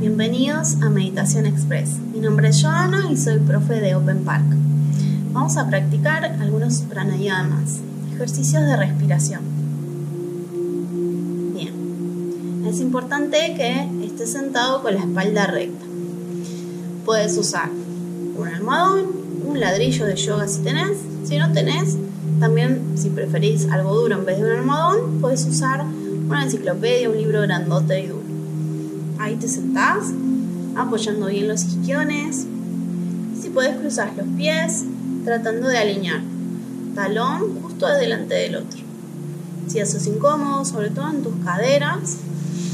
bienvenidos a Meditación Express. Mi nombre es Joana y soy profe de Open Park. Vamos a practicar algunos pranayamas, ejercicios de respiración. Bien, es importante que estés sentado con la espalda recta. Puedes usar un almohadón, un ladrillo de yoga si tenés. Si no tenés, también si preferís algo duro en vez de un almohadón, puedes usar una enciclopedia, un libro grandote y duro. Ahí te sentás, apoyando bien los isquiones. Si puedes cruzar los pies, tratando de alinear talón justo delante del otro. Si eso es incómodo, sobre todo en tus caderas,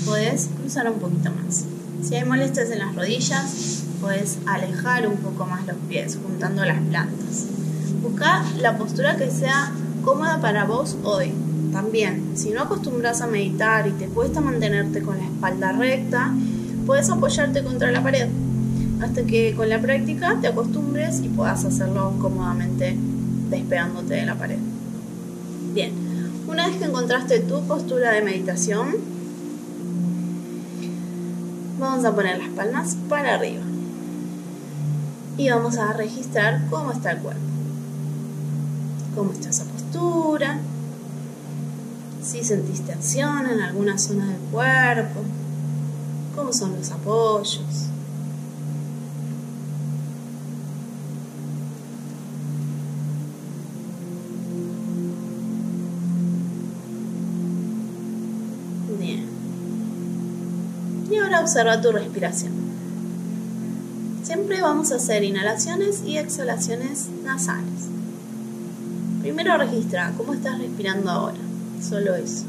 puedes cruzar un poquito más. Si hay molestias en las rodillas, puedes alejar un poco más los pies, juntando las plantas. Busca la postura que sea cómoda para vos hoy. También, si no acostumbras a meditar y te cuesta mantenerte con la espalda recta, puedes apoyarte contra la pared hasta que con la práctica te acostumbres y puedas hacerlo cómodamente despegándote de la pared. Bien, una vez que encontraste tu postura de meditación, vamos a poner las palmas para arriba y vamos a registrar cómo está el cuerpo, cómo está esa postura, si sentiste acción en alguna zona del cuerpo, cómo son los apoyos. Bien. Y ahora observa tu respiración. Siempre vamos a hacer inhalaciones y exhalaciones nasales. Primero registra cómo estás respirando ahora. Solo eso.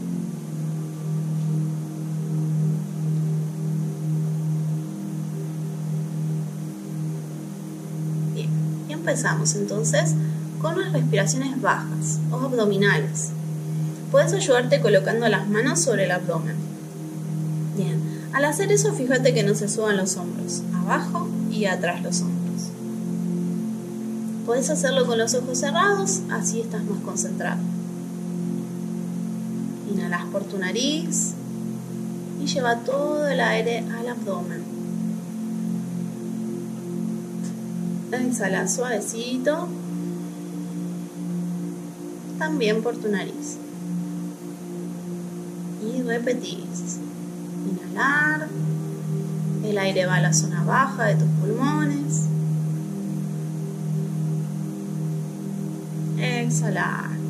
Bien, y empezamos entonces con las respiraciones bajas o abdominales. Puedes ayudarte colocando las manos sobre el abdomen. Bien, al hacer eso fíjate que no se suban los hombros, abajo y atrás los hombros. Puedes hacerlo con los ojos cerrados, así estás más concentrado. Inhalas por tu nariz y lleva todo el aire al abdomen. Exhala suavecito, también por tu nariz. Y repetís. Inhalar, el aire va a la zona baja de tus pulmones. Exhalar.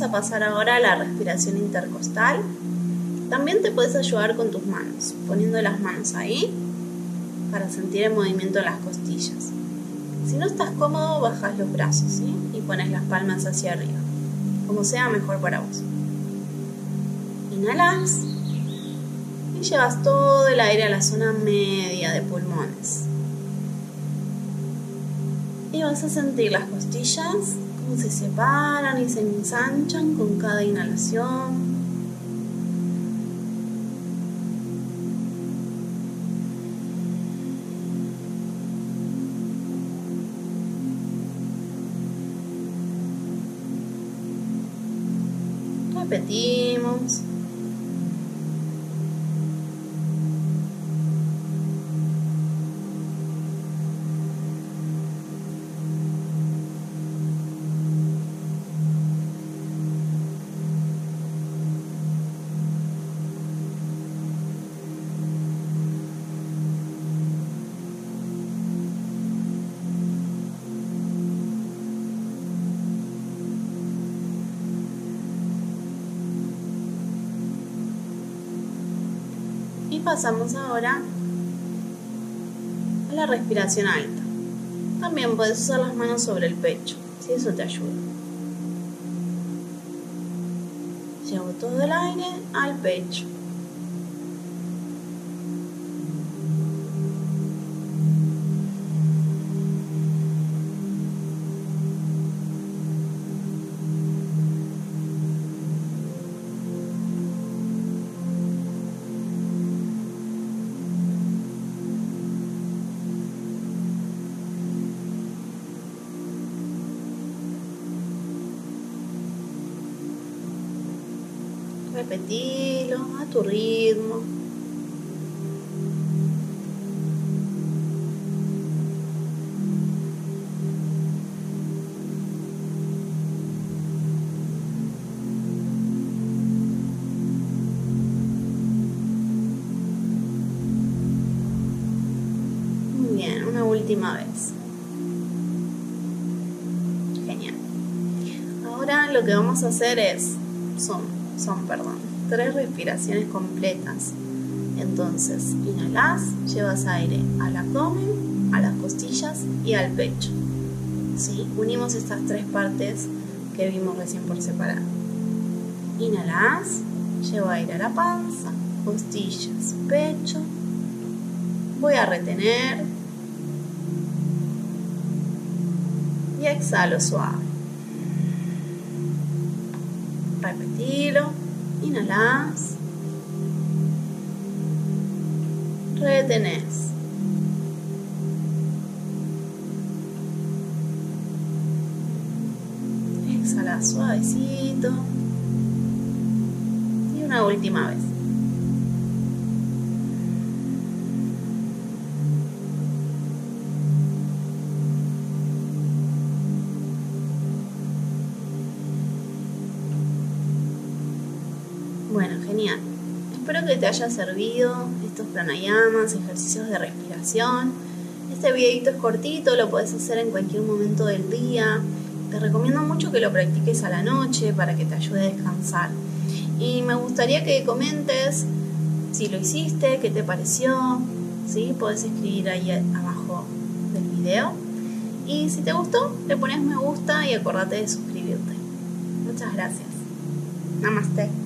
A pasar ahora a la respiración intercostal. También te puedes ayudar con tus manos, poniendo las manos ahí para sentir el movimiento de las costillas. Si no estás cómodo, bajas los brazos y pones las palmas hacia arriba, como sea mejor para vos. Inhalas y llevas todo el aire a la zona media de pulmones. Y vas a sentir las costillas se separan y se ensanchan con cada inhalación. Repetimos. pasamos ahora a la respiración alta. También puedes usar las manos sobre el pecho, si eso te ayuda. Llevo todo el aire al pecho. Repetilo a tu ritmo. Bien, una última vez. Genial. Ahora lo que vamos a hacer es, son, son, perdón, tres respiraciones completas. Entonces, inhalas, llevas aire al abdomen, a las costillas y al pecho. ¿Sí? Unimos estas tres partes que vimos recién por separado. Inhalas, llevo aire a la panza, costillas, pecho. Voy a retener. Y exhalo suave. Repetilo. Inhalas. Retenés. Exhala suavecito. Y una última vez. Espero que te haya servido estos pranayamas, ejercicios de respiración. Este videito es cortito, lo puedes hacer en cualquier momento del día. Te recomiendo mucho que lo practiques a la noche para que te ayude a descansar. Y me gustaría que comentes si lo hiciste, qué te pareció. ¿sí? Puedes escribir ahí abajo del video. Y si te gustó, le pones me gusta y acordate de suscribirte. Muchas gracias. Namaste.